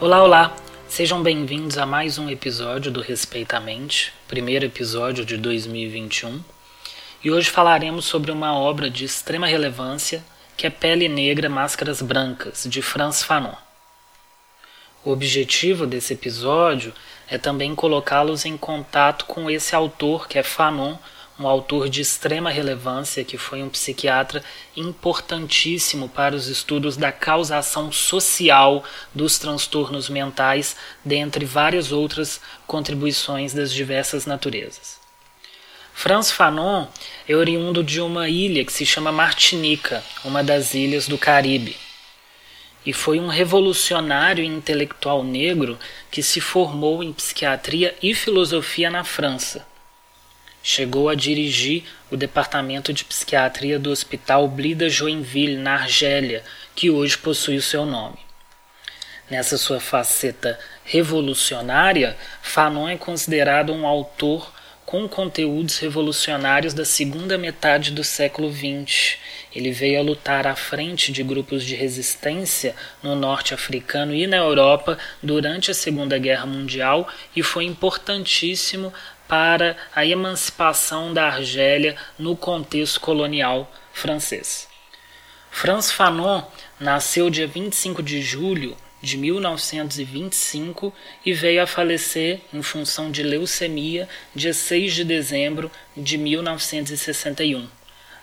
Olá, olá! Sejam bem-vindos a mais um episódio do Respeitamente, primeiro episódio de 2021. E hoje falaremos sobre uma obra de extrema relevância que é Pele Negra, Máscaras Brancas, de Franz Fanon. O objetivo desse episódio é também colocá-los em contato com esse autor que é Fanon, um autor de extrema relevância que foi um psiquiatra importantíssimo para os estudos da causação social dos transtornos mentais, dentre várias outras contribuições das diversas naturezas. Franz Fanon é oriundo de uma ilha que se chama Martinica, uma das ilhas do Caribe. E foi um revolucionário intelectual negro que se formou em psiquiatria e filosofia na França Chegou a dirigir o departamento de psiquiatria do Hospital Blida Joinville, na Argélia, que hoje possui o seu nome. Nessa sua faceta revolucionária, Fanon é considerado um autor com conteúdos revolucionários da segunda metade do século XX. Ele veio a lutar à frente de grupos de resistência no norte africano e na Europa durante a Segunda Guerra Mundial e foi importantíssimo para a emancipação da Argélia no contexto colonial francês. Franz Fanon nasceu dia 25 de julho de 1925 e veio a falecer em função de leucemia dia 6 de dezembro de 1961.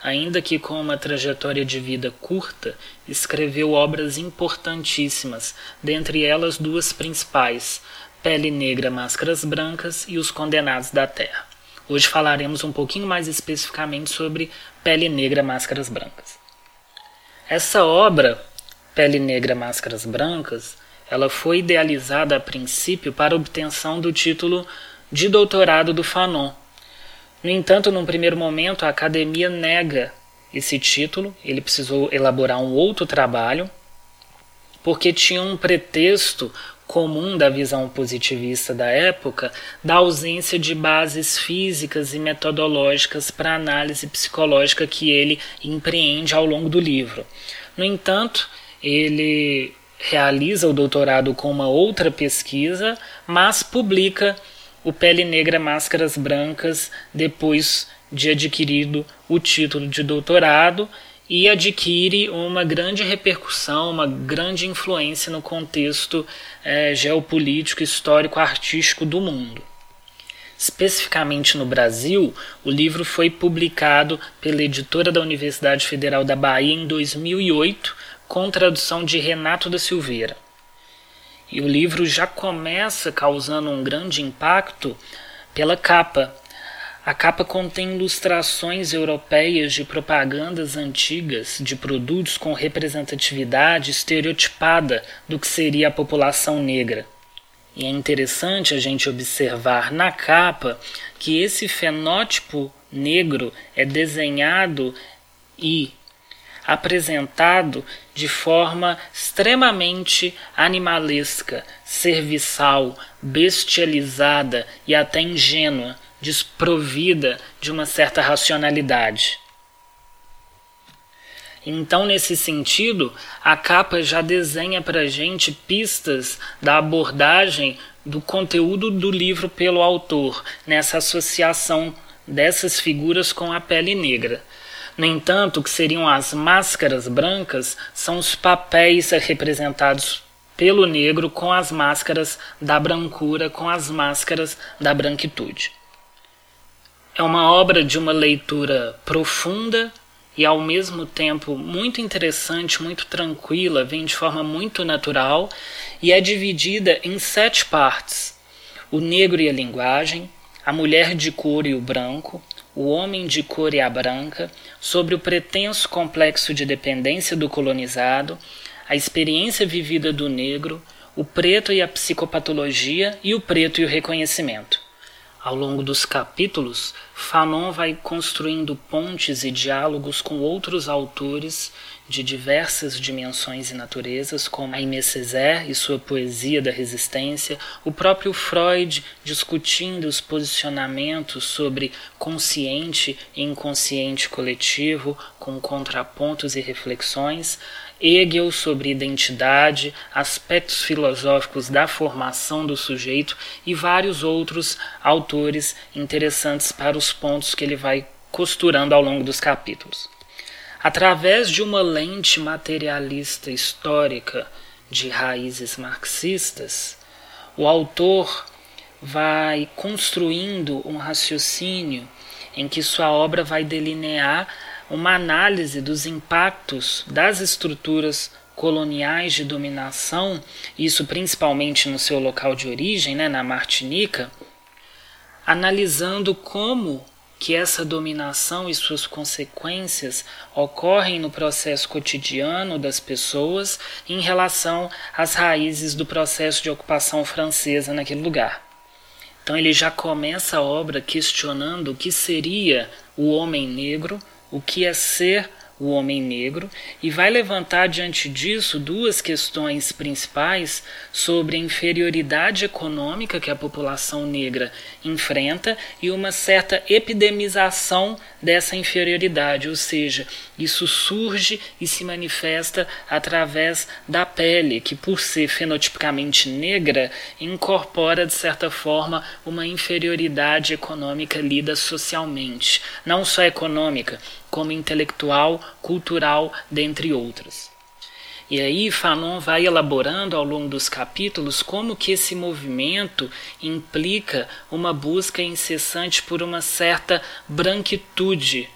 Ainda que com uma trajetória de vida curta, escreveu obras importantíssimas, dentre elas duas principais, Pele Negra, Máscaras Brancas e Os Condenados da Terra. Hoje falaremos um pouquinho mais especificamente sobre Pele Negra, Máscaras Brancas. Essa obra, Pele Negra, Máscaras Brancas, ela foi idealizada a princípio para obtenção do título de doutorado do Fanon. No entanto, num primeiro momento, a academia nega esse título, ele precisou elaborar um outro trabalho, porque tinha um pretexto comum da visão positivista da época, da ausência de bases físicas e metodológicas para a análise psicológica que ele empreende ao longo do livro. No entanto, ele realiza o doutorado com uma outra pesquisa, mas publica o Pele Negra Máscaras Brancas depois de adquirido o título de doutorado e adquire uma grande repercussão, uma grande influência no contexto é, geopolítico, histórico, artístico do mundo. Especificamente no Brasil, o livro foi publicado pela editora da Universidade Federal da Bahia em 2008, com tradução de Renato da Silveira. E o livro já começa causando um grande impacto pela capa, a capa contém ilustrações europeias de propagandas antigas de produtos com representatividade estereotipada do que seria a população negra. E é interessante a gente observar na capa que esse fenótipo negro é desenhado e apresentado de forma extremamente animalesca, serviçal, bestializada e até ingênua desprovida de uma certa racionalidade. Então, nesse sentido, a capa já desenha para a gente pistas da abordagem do conteúdo do livro pelo autor, nessa associação dessas figuras com a pele negra. No entanto, o que seriam as máscaras brancas são os papéis representados pelo negro com as máscaras da brancura, com as máscaras da branquitude. É uma obra de uma leitura profunda e ao mesmo tempo muito interessante, muito tranquila, vem de forma muito natural e é dividida em sete partes: o negro e a linguagem, a mulher de cor e o branco, o homem de cor e a branca, sobre o pretenso complexo de dependência do colonizado, a experiência vivida do negro, o preto e a psicopatologia e o preto e o reconhecimento. Ao longo dos capítulos, Fanon vai construindo pontes e diálogos com outros autores de diversas dimensões e naturezas, como Aimé Césaire e sua poesia da resistência, o próprio Freud discutindo os posicionamentos sobre consciente e inconsciente coletivo, com contrapontos e reflexões, Hegel sobre identidade, aspectos filosóficos da formação do sujeito e vários outros autores interessantes para os pontos que ele vai costurando ao longo dos capítulos. Através de uma lente materialista histórica de raízes marxistas, o autor vai construindo um raciocínio em que sua obra vai delinear uma análise dos impactos das estruturas coloniais de dominação, isso principalmente no seu local de origem, né, na Martinica, analisando como que essa dominação e suas consequências ocorrem no processo cotidiano das pessoas em relação às raízes do processo de ocupação francesa naquele lugar. Então ele já começa a obra questionando o que seria o homem negro o que é ser o homem negro e vai levantar diante disso duas questões principais sobre a inferioridade econômica que a população negra enfrenta e uma certa epidemização dessa inferioridade, ou seja, isso surge e se manifesta através da pele, que por ser fenotipicamente negra, incorpora de certa forma uma inferioridade econômica lida socialmente, não só econômica, como intelectual, cultural, dentre outras. E aí Fanon vai elaborando ao longo dos capítulos como que esse movimento implica uma busca incessante por uma certa branquitude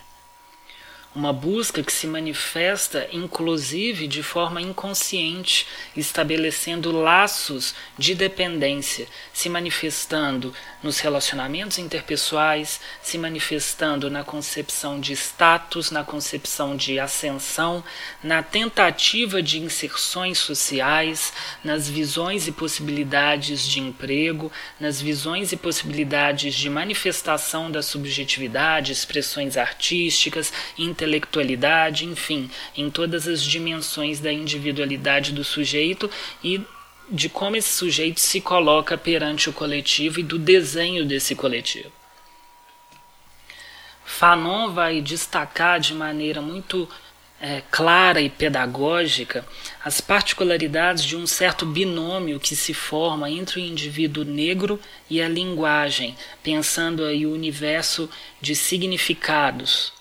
uma busca que se manifesta inclusive de forma inconsciente, estabelecendo laços de dependência, se manifestando nos relacionamentos interpessoais, se manifestando na concepção de status, na concepção de ascensão, na tentativa de inserções sociais, nas visões e possibilidades de emprego, nas visões e possibilidades de manifestação da subjetividade, expressões artísticas, intelectualidade, enfim, em todas as dimensões da individualidade do sujeito e de como esse sujeito se coloca perante o coletivo e do desenho desse coletivo. Fanon vai destacar de maneira muito é, clara e pedagógica as particularidades de um certo binômio que se forma entre o indivíduo negro e a linguagem, pensando aí o universo de significados,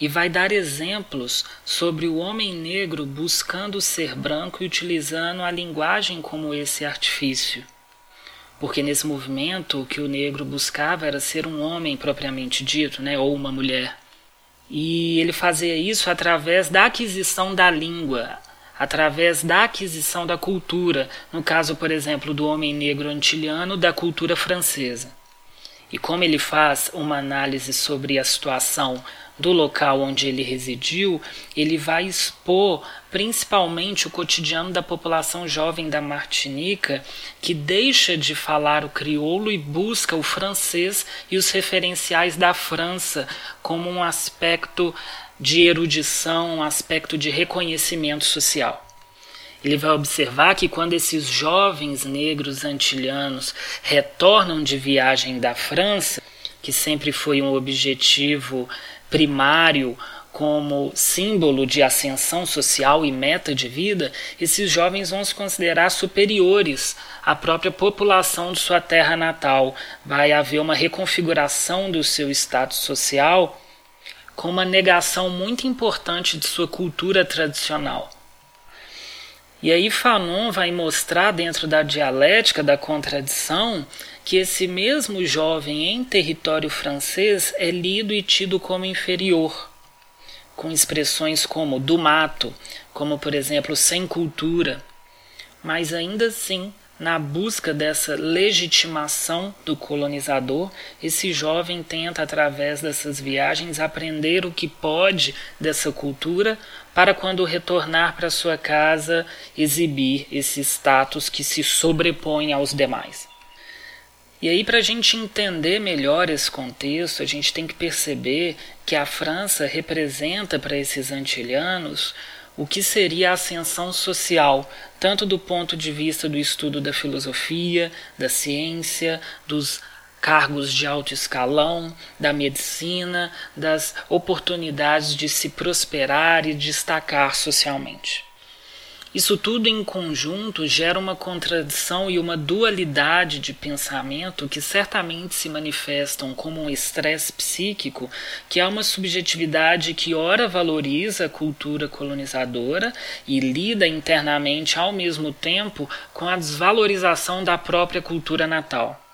e vai dar exemplos sobre o homem negro buscando ser branco e utilizando a linguagem como esse artifício. Porque nesse movimento o que o negro buscava era ser um homem propriamente dito, né, ou uma mulher. E ele fazia isso através da aquisição da língua, através da aquisição da cultura, no caso, por exemplo, do homem negro antiliano da cultura francesa. E como ele faz uma análise sobre a situação do local onde ele residiu, ele vai expor principalmente o cotidiano da população jovem da Martinica, que deixa de falar o crioulo e busca o francês e os referenciais da França como um aspecto de erudição, um aspecto de reconhecimento social. Ele vai observar que quando esses jovens negros antilhanos retornam de viagem da França, que sempre foi um objetivo primário como símbolo de ascensão social e meta de vida, esses jovens vão se considerar superiores à própria população de sua terra natal. Vai haver uma reconfiguração do seu status social com uma negação muito importante de sua cultura tradicional. E aí Fanon vai mostrar dentro da dialética da contradição que esse mesmo jovem em território francês é lido e tido como inferior, com expressões como do mato, como por exemplo sem cultura. Mas ainda assim, na busca dessa legitimação do colonizador, esse jovem tenta, através dessas viagens, aprender o que pode dessa cultura para, quando retornar para sua casa, exibir esse status que se sobrepõe aos demais. E aí, para a gente entender melhor esse contexto, a gente tem que perceber que a França representa para esses antilhanos o que seria a ascensão social, tanto do ponto de vista do estudo da filosofia, da ciência, dos cargos de alto escalão, da medicina, das oportunidades de se prosperar e destacar socialmente. Isso tudo em conjunto gera uma contradição e uma dualidade de pensamento que certamente se manifestam como um estresse psíquico, que é uma subjetividade que ora valoriza a cultura colonizadora e lida internamente ao mesmo tempo com a desvalorização da própria cultura natal.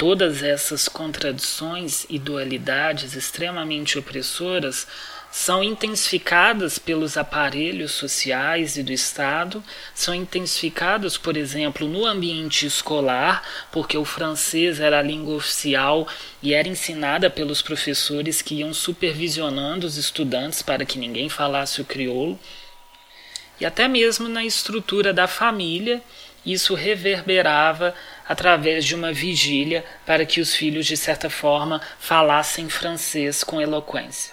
Todas essas contradições e dualidades extremamente opressoras são intensificadas pelos aparelhos sociais e do Estado, são intensificadas, por exemplo, no ambiente escolar, porque o francês era a língua oficial e era ensinada pelos professores que iam supervisionando os estudantes para que ninguém falasse o crioulo. E até mesmo na estrutura da família, isso reverberava através de uma vigília para que os filhos, de certa forma, falassem francês com eloquência.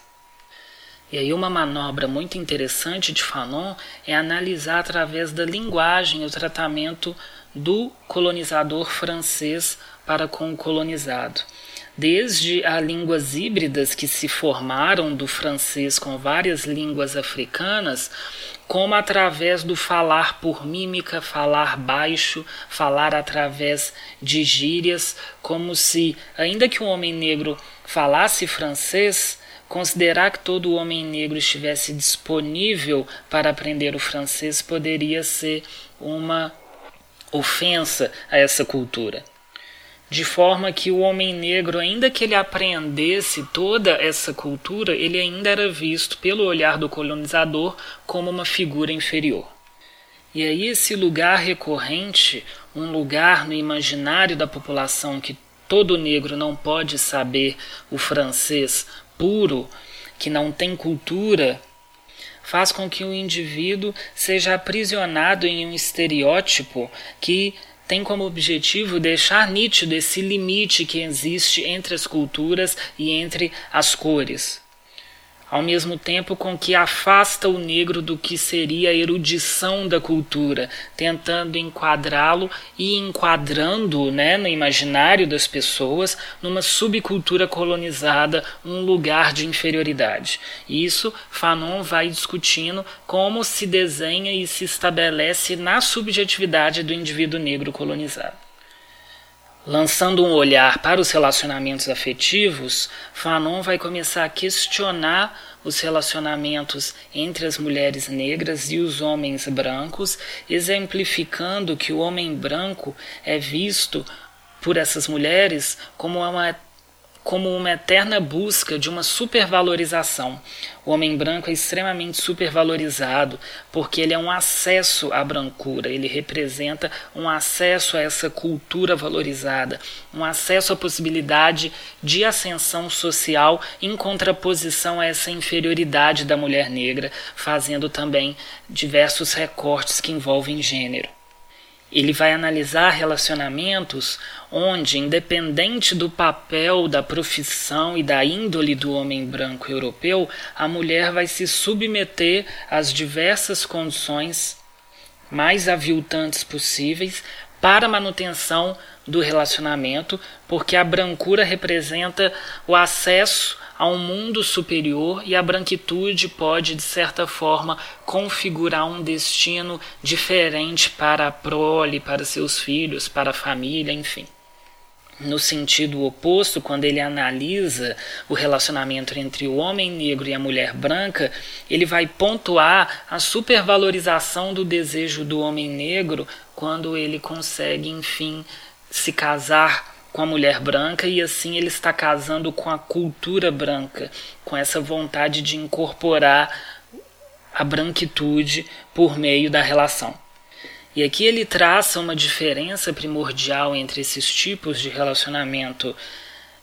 E aí uma manobra muito interessante de Fanon é analisar através da linguagem o tratamento do colonizador francês para com o colonizado. Desde as línguas híbridas que se formaram do francês com várias línguas africanas, como através do falar por mímica, falar baixo, falar através de gírias, como se, ainda que o homem negro falasse francês, Considerar que todo homem negro estivesse disponível para aprender o francês poderia ser uma ofensa a essa cultura. De forma que o homem negro, ainda que ele aprendesse toda essa cultura, ele ainda era visto pelo olhar do colonizador como uma figura inferior. E aí, esse lugar recorrente, um lugar no imaginário da população que todo negro não pode saber o francês puro, que não tem cultura, faz com que o indivíduo seja aprisionado em um estereótipo que tem como objetivo deixar nítido esse limite que existe entre as culturas e entre as cores ao mesmo tempo com que afasta o negro do que seria a erudição da cultura, tentando enquadrá-lo e enquadrando né, no imaginário das pessoas numa subcultura colonizada, um lugar de inferioridade. Isso Fanon vai discutindo como se desenha e se estabelece na subjetividade do indivíduo negro colonizado. Lançando um olhar para os relacionamentos afetivos, Fanon vai começar a questionar os relacionamentos entre as mulheres negras e os homens brancos, exemplificando que o homem branco é visto por essas mulheres como uma como uma eterna busca de uma supervalorização. O homem branco é extremamente supervalorizado porque ele é um acesso à brancura, ele representa um acesso a essa cultura valorizada, um acesso à possibilidade de ascensão social em contraposição a essa inferioridade da mulher negra, fazendo também diversos recortes que envolvem gênero. Ele vai analisar relacionamentos onde, independente do papel, da profissão e da índole do homem branco europeu, a mulher vai se submeter às diversas condições mais aviltantes possíveis para manutenção do relacionamento, porque a brancura representa o acesso a um mundo superior e a branquitude pode, de certa forma, configurar um destino diferente para a prole, para seus filhos, para a família, enfim. No sentido oposto, quando ele analisa o relacionamento entre o homem negro e a mulher branca, ele vai pontuar a supervalorização do desejo do homem negro quando ele consegue, enfim, se casar com a mulher branca e assim ele está casando com a cultura branca, com essa vontade de incorporar a branquitude por meio da relação. E aqui ele traça uma diferença primordial entre esses tipos de relacionamento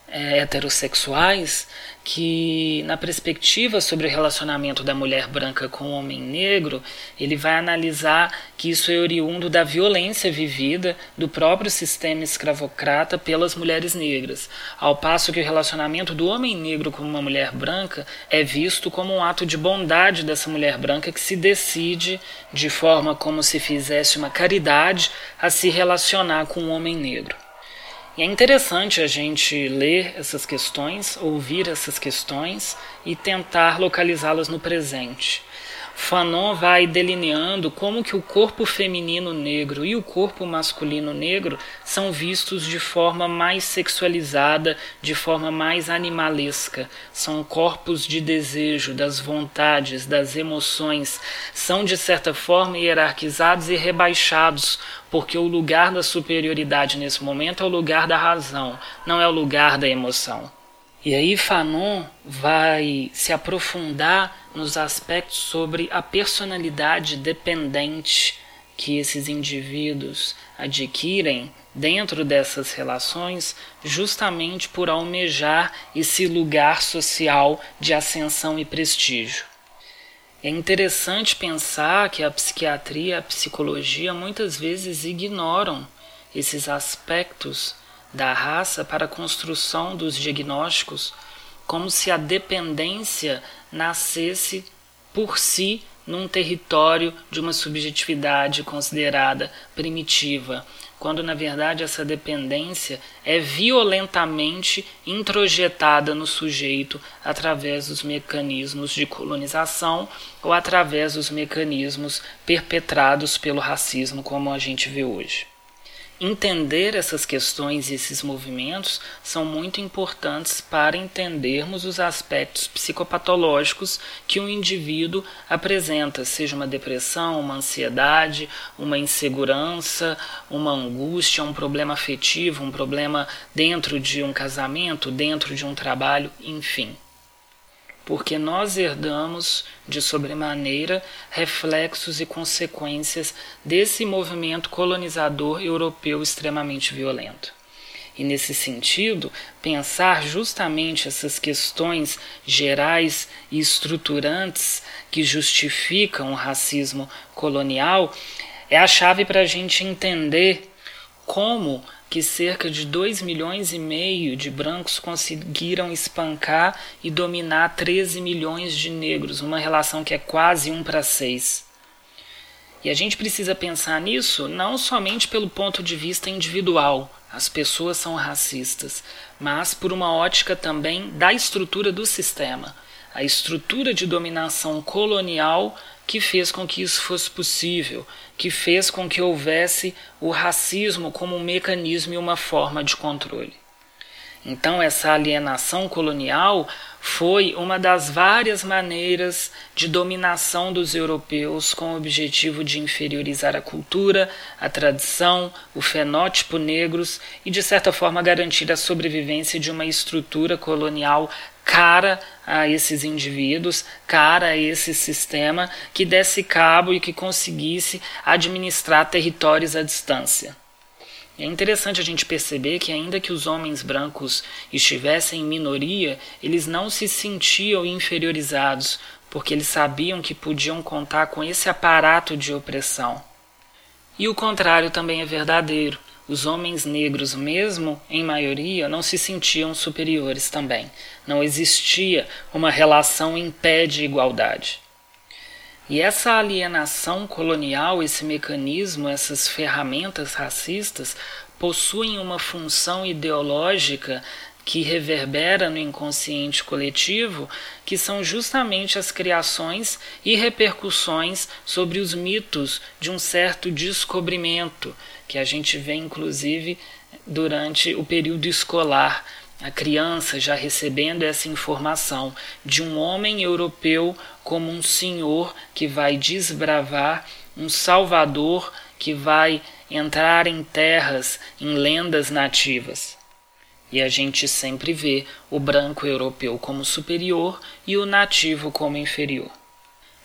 é, heterossexuais que, na perspectiva sobre o relacionamento da mulher branca com o homem negro, ele vai analisar que isso é oriundo da violência vivida do próprio sistema escravocrata pelas mulheres negras, ao passo que o relacionamento do homem negro com uma mulher branca é visto como um ato de bondade dessa mulher branca que se decide, de forma como se fizesse uma caridade, a se relacionar com o homem negro. E é interessante a gente ler essas questões, ouvir essas questões e tentar localizá-las no presente. Fanon vai delineando como que o corpo feminino negro e o corpo masculino negro são vistos de forma mais sexualizada, de forma mais animalesca. São corpos de desejo, das vontades, das emoções. São de certa forma hierarquizados e rebaixados, porque o lugar da superioridade nesse momento é o lugar da razão, não é o lugar da emoção. E aí Fanon vai se aprofundar nos aspectos sobre a personalidade dependente que esses indivíduos adquirem dentro dessas relações, justamente por almejar esse lugar social de ascensão e prestígio. É interessante pensar que a psiquiatria e a psicologia muitas vezes ignoram esses aspectos da raça para a construção dos diagnósticos, como se a dependência nascesse por si num território de uma subjetividade considerada primitiva, quando na verdade essa dependência é violentamente introjetada no sujeito através dos mecanismos de colonização ou através dos mecanismos perpetrados pelo racismo, como a gente vê hoje. Entender essas questões e esses movimentos são muito importantes para entendermos os aspectos psicopatológicos que o indivíduo apresenta, seja uma depressão, uma ansiedade, uma insegurança, uma angústia, um problema afetivo, um problema dentro de um casamento, dentro de um trabalho, enfim porque nós herdamos de sobremaneira reflexos e consequências desse movimento colonizador europeu extremamente violento. E nesse sentido, pensar justamente essas questões gerais e estruturantes que justificam o racismo colonial é a chave para a gente entender como que cerca de 2 milhões e meio de brancos conseguiram espancar e dominar 13 milhões de negros, uma relação que é quase 1 para 6. E a gente precisa pensar nisso não somente pelo ponto de vista individual, as pessoas são racistas, mas por uma ótica também da estrutura do sistema, a estrutura de dominação colonial que fez com que isso fosse possível, que fez com que houvesse o racismo como um mecanismo e uma forma de controle. Então, essa alienação colonial foi uma das várias maneiras de dominação dos europeus com o objetivo de inferiorizar a cultura, a tradição, o fenótipo negros e, de certa forma, garantir a sobrevivência de uma estrutura colonial cara a esses indivíduos, cara a esse sistema que desse cabo e que conseguisse administrar territórios à distância. É interessante a gente perceber que, ainda que os homens brancos estivessem em minoria, eles não se sentiam inferiorizados, porque eles sabiam que podiam contar com esse aparato de opressão. E o contrário também é verdadeiro. Os homens negros, mesmo em maioria, não se sentiam superiores também. Não existia uma relação em pé de igualdade. E essa alienação colonial, esse mecanismo, essas ferramentas racistas possuem uma função ideológica que reverbera no inconsciente coletivo, que são justamente as criações e repercussões sobre os mitos de um certo descobrimento, que a gente vê inclusive durante o período escolar. A criança já recebendo essa informação de um homem europeu como um senhor que vai desbravar, um salvador que vai entrar em terras, em lendas nativas. E a gente sempre vê o branco europeu como superior e o nativo como inferior.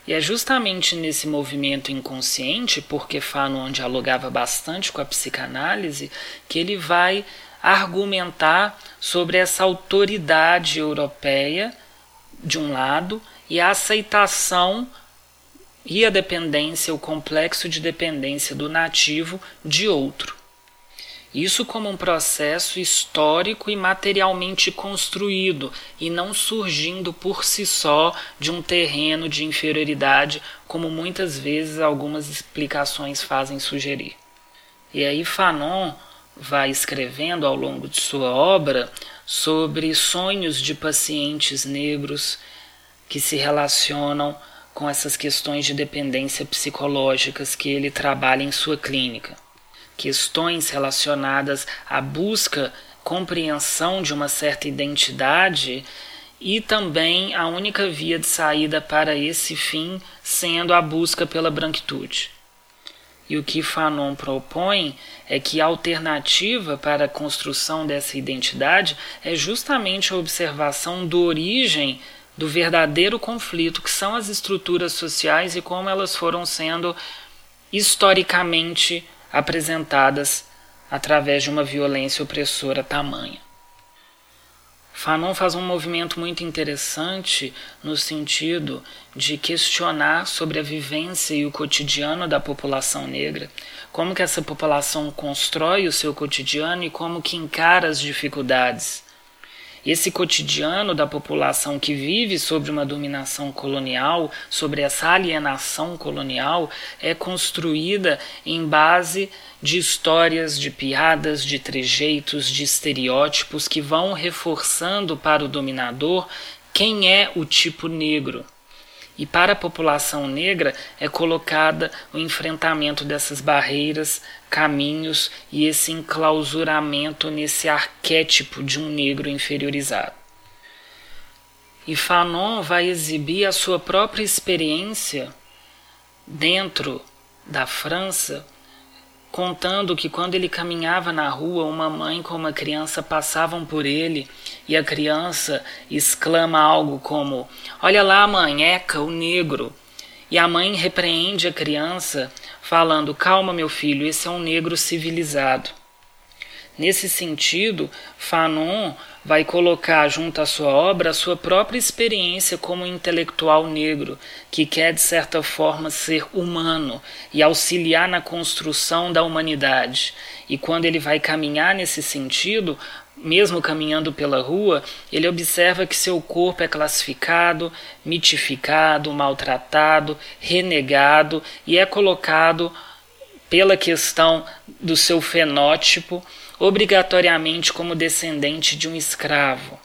E é justamente nesse movimento inconsciente, porque Fanon dialogava bastante com a psicanálise, que ele vai argumentar sobre essa autoridade europeia, de um lado, e a aceitação e a dependência, o complexo de dependência do nativo de outro. Isso como um processo histórico e materialmente construído, e não surgindo por si só de um terreno de inferioridade, como muitas vezes algumas explicações fazem sugerir. E aí Fanon vai escrevendo ao longo de sua obra sobre sonhos de pacientes negros que se relacionam com essas questões de dependência psicológicas que ele trabalha em sua clínica questões relacionadas à busca, compreensão de uma certa identidade e também a única via de saída para esse fim sendo a busca pela branquitude. E o que Fanon propõe é que a alternativa para a construção dessa identidade é justamente a observação do origem do verdadeiro conflito, que são as estruturas sociais e como elas foram sendo historicamente apresentadas através de uma violência opressora tamanha. Fanon faz um movimento muito interessante no sentido de questionar sobre a vivência e o cotidiano da população negra, como que essa população constrói o seu cotidiano e como que encara as dificuldades esse cotidiano da população que vive sobre uma dominação colonial, sobre essa alienação colonial, é construída em base de histórias, de piadas, de trejeitos, de estereótipos que vão reforçando para o dominador quem é o tipo negro. E para a população negra é colocada o enfrentamento dessas barreiras, caminhos e esse enclausuramento nesse arquétipo de um negro inferiorizado. E Fanon vai exibir a sua própria experiência dentro da França contando que quando ele caminhava na rua, uma mãe com uma criança passavam por ele e a criança exclama algo como: Olha lá, mãe, Eca, o negro. E a mãe repreende a criança, falando: Calma, meu filho, esse é um negro civilizado. Nesse sentido, Fanon vai colocar junto à sua obra a sua própria experiência como intelectual negro, que quer de certa forma ser humano e auxiliar na construção da humanidade. E quando ele vai caminhar nesse sentido, mesmo caminhando pela rua, ele observa que seu corpo é classificado, mitificado, maltratado, renegado e é colocado pela questão do seu fenótipo obrigatoriamente como descendente de um escravo,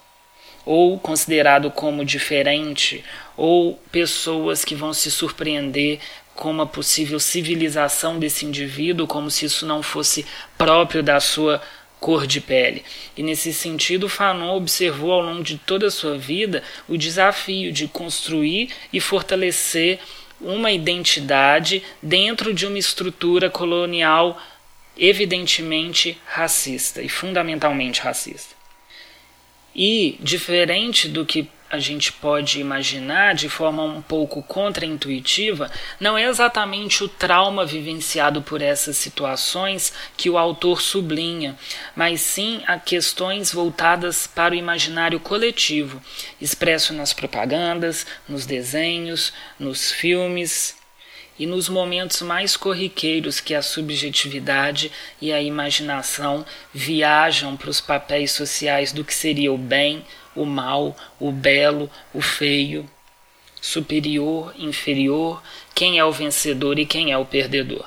ou considerado como diferente, ou pessoas que vão se surpreender com uma possível civilização desse indivíduo, como se isso não fosse próprio da sua cor de pele. E nesse sentido, Fanon observou ao longo de toda a sua vida o desafio de construir e fortalecer uma identidade dentro de uma estrutura colonial evidentemente racista e fundamentalmente racista. E, diferente do que a gente pode imaginar de forma um pouco contraintuitiva, não é exatamente o trauma vivenciado por essas situações que o autor sublinha, mas sim a questões voltadas para o imaginário coletivo, expresso nas propagandas, nos desenhos, nos filmes e nos momentos mais corriqueiros que a subjetividade e a imaginação viajam para os papéis sociais do que seria o bem, o mal, o belo, o feio, superior, inferior, quem é o vencedor e quem é o perdedor.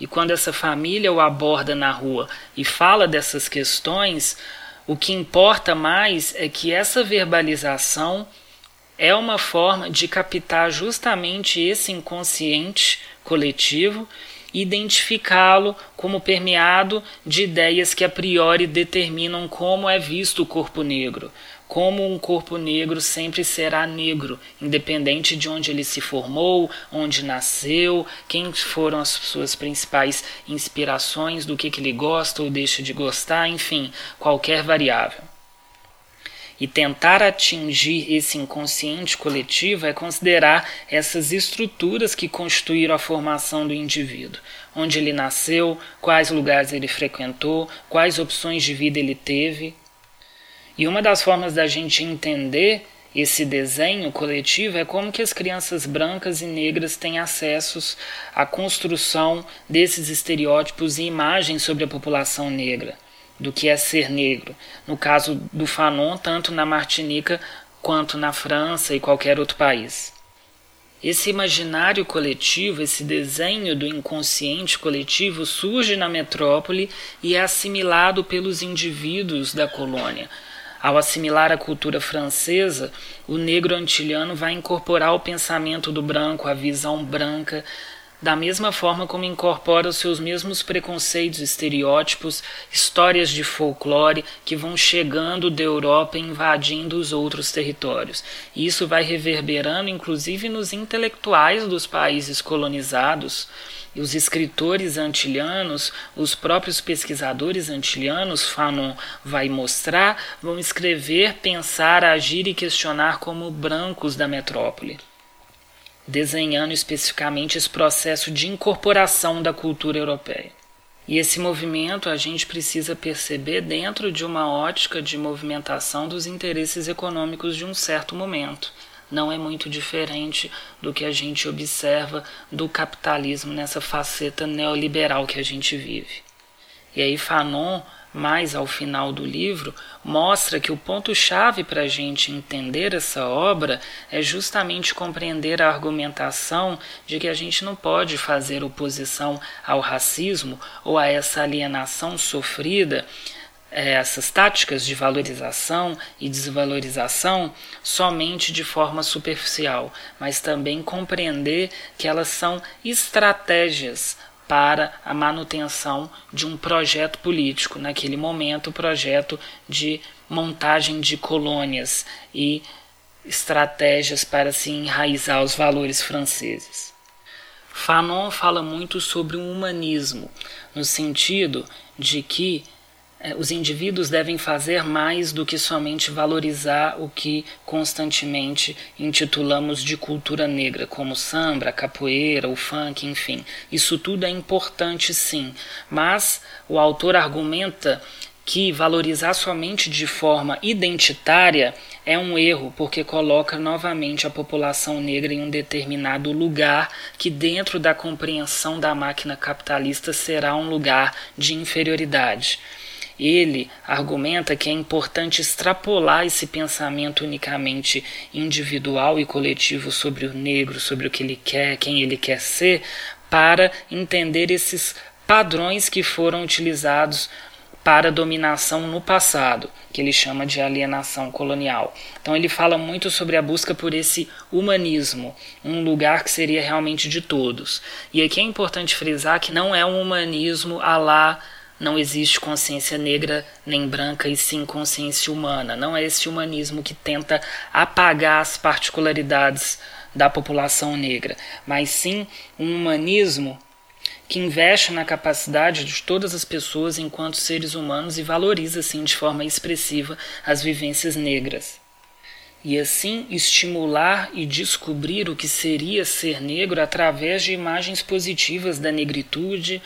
E quando essa família o aborda na rua e fala dessas questões, o que importa mais é que essa verbalização é uma forma de captar justamente esse inconsciente coletivo e identificá-lo como permeado de ideias que a priori determinam como é visto o corpo negro, como um corpo negro sempre será negro, independente de onde ele se formou, onde nasceu, quem foram as suas principais inspirações, do que, que ele gosta ou deixa de gostar, enfim, qualquer variável. E tentar atingir esse inconsciente coletivo é considerar essas estruturas que constituíram a formação do indivíduo. Onde ele nasceu, quais lugares ele frequentou, quais opções de vida ele teve. E uma das formas da gente entender esse desenho coletivo é como que as crianças brancas e negras têm acessos à construção desses estereótipos e imagens sobre a população negra do que é ser negro. No caso do Fanon, tanto na Martinica quanto na França e qualquer outro país. Esse imaginário coletivo, esse desenho do inconsciente coletivo surge na metrópole e é assimilado pelos indivíduos da colônia. Ao assimilar a cultura francesa, o negro antilhano vai incorporar o pensamento do branco, a visão branca, da mesma forma como incorpora os seus mesmos preconceitos, estereótipos, histórias de folclore que vão chegando da Europa e invadindo os outros territórios. E isso vai reverberando inclusive nos intelectuais dos países colonizados. E os escritores antilhanos, os próprios pesquisadores antilhanos, Fanon vai mostrar, vão escrever, pensar, agir e questionar como brancos da metrópole desenhando especificamente esse processo de incorporação da cultura europeia. E esse movimento a gente precisa perceber dentro de uma ótica de movimentação dos interesses econômicos de um certo momento. Não é muito diferente do que a gente observa do capitalismo nessa faceta neoliberal que a gente vive. E aí Fanon mais ao final do livro, mostra que o ponto-chave para a gente entender essa obra é justamente compreender a argumentação de que a gente não pode fazer oposição ao racismo ou a essa alienação sofrida é, essas táticas de valorização e desvalorização somente de forma superficial, mas também compreender que elas são estratégias para a manutenção de um projeto político, naquele momento, o projeto de montagem de colônias e estratégias para se enraizar os valores franceses. Fanon fala muito sobre o humanismo, no sentido de que os indivíduos devem fazer mais do que somente valorizar o que constantemente intitulamos de cultura negra, como samba, capoeira, o funk, enfim. Isso tudo é importante sim, mas o autor argumenta que valorizar somente de forma identitária é um erro, porque coloca novamente a população negra em um determinado lugar que, dentro da compreensão da máquina capitalista, será um lugar de inferioridade. Ele argumenta que é importante extrapolar esse pensamento unicamente individual e coletivo sobre o negro, sobre o que ele quer, quem ele quer ser, para entender esses padrões que foram utilizados para dominação no passado, que ele chama de alienação colonial. Então ele fala muito sobre a busca por esse humanismo, um lugar que seria realmente de todos. E aqui é importante frisar que não é um humanismo a lá não existe consciência negra nem branca e sim consciência humana. Não é esse humanismo que tenta apagar as particularidades da população negra, mas sim um humanismo que investe na capacidade de todas as pessoas enquanto seres humanos e valoriza assim de forma expressiva as vivências negras. E assim estimular e descobrir o que seria ser negro através de imagens positivas da negritude,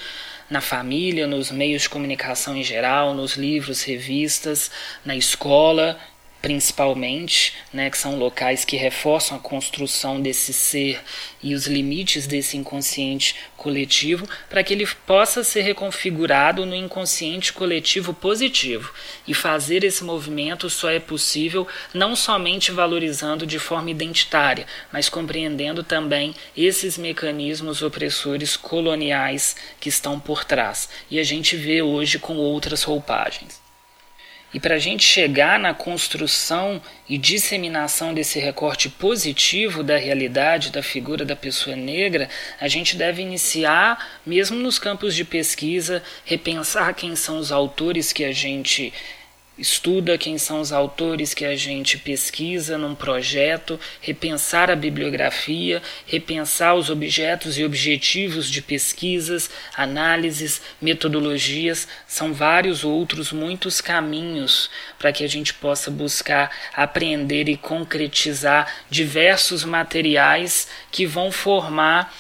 na família, nos meios de comunicação em geral, nos livros, revistas, na escola principalmente, né, que são locais que reforçam a construção desse ser e os limites desse inconsciente coletivo, para que ele possa ser reconfigurado no inconsciente coletivo positivo. E fazer esse movimento só é possível não somente valorizando de forma identitária, mas compreendendo também esses mecanismos opressores coloniais que estão por trás. E a gente vê hoje com outras roupagens. E para a gente chegar na construção e disseminação desse recorte positivo da realidade da figura da pessoa negra, a gente deve iniciar, mesmo nos campos de pesquisa, repensar quem são os autores que a gente estuda quem são os autores que a gente pesquisa num projeto, repensar a bibliografia, repensar os objetos e objetivos de pesquisas, análises, metodologias, são vários outros muitos caminhos para que a gente possa buscar aprender e concretizar diversos materiais que vão formar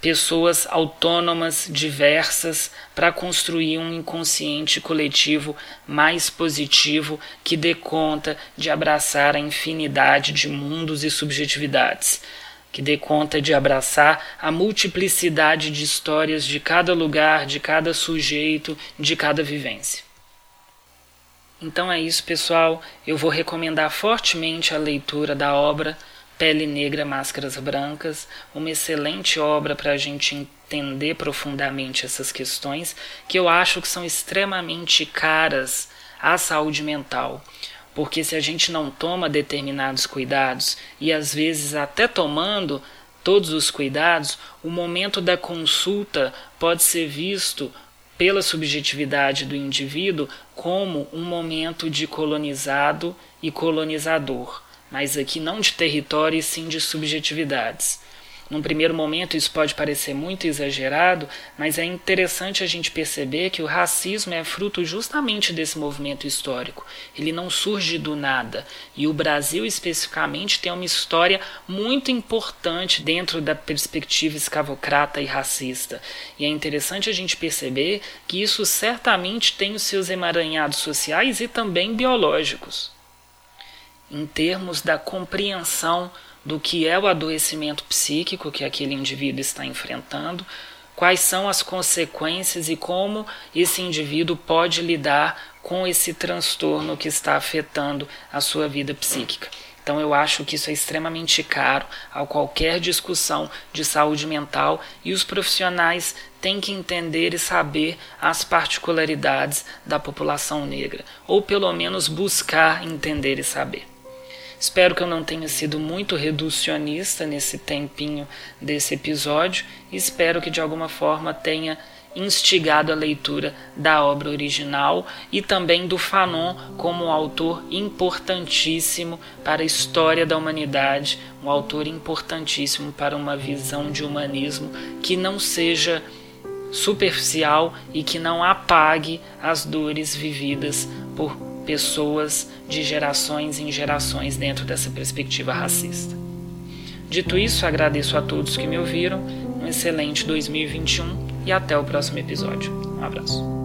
pessoas autônomas, diversas, para construir um inconsciente coletivo mais positivo que dê conta de abraçar a infinidade de mundos e subjetividades, que dê conta de abraçar a multiplicidade de histórias de cada lugar, de cada sujeito, de cada vivência. Então é isso, pessoal. Eu vou recomendar fortemente a leitura da obra Pele Negra, Máscaras Brancas, uma excelente obra para a gente entender profundamente essas questões que eu acho que são extremamente caras à saúde mental. Porque se a gente não toma determinados cuidados, e às vezes até tomando todos os cuidados, o momento da consulta pode ser visto pela subjetividade do indivíduo como um momento de colonizado e colonizador mas aqui não de território e sim de subjetividades. Num primeiro momento isso pode parecer muito exagerado, mas é interessante a gente perceber que o racismo é fruto justamente desse movimento histórico. Ele não surge do nada. E o Brasil, especificamente, tem uma história muito importante dentro da perspectiva escravocrata e racista. E é interessante a gente perceber que isso certamente tem os seus emaranhados sociais e também biológicos em termos da compreensão do que é o adoecimento psíquico que aquele indivíduo está enfrentando, quais são as consequências e como esse indivíduo pode lidar com esse transtorno que está afetando a sua vida psíquica. Então eu acho que isso é extremamente caro a qualquer discussão de saúde mental e os profissionais têm que entender e saber as particularidades da população negra, ou pelo menos buscar entender e saber. Espero que eu não tenha sido muito reducionista nesse tempinho desse episódio e espero que de alguma forma tenha instigado a leitura da obra original e também do Fanon como um autor importantíssimo para a história da humanidade, um autor importantíssimo para uma visão de humanismo que não seja superficial e que não apague as dores vividas por pessoas de gerações em gerações dentro dessa perspectiva racista. Dito isso, agradeço a todos que me ouviram, um excelente 2021 e até o próximo episódio. Um abraço.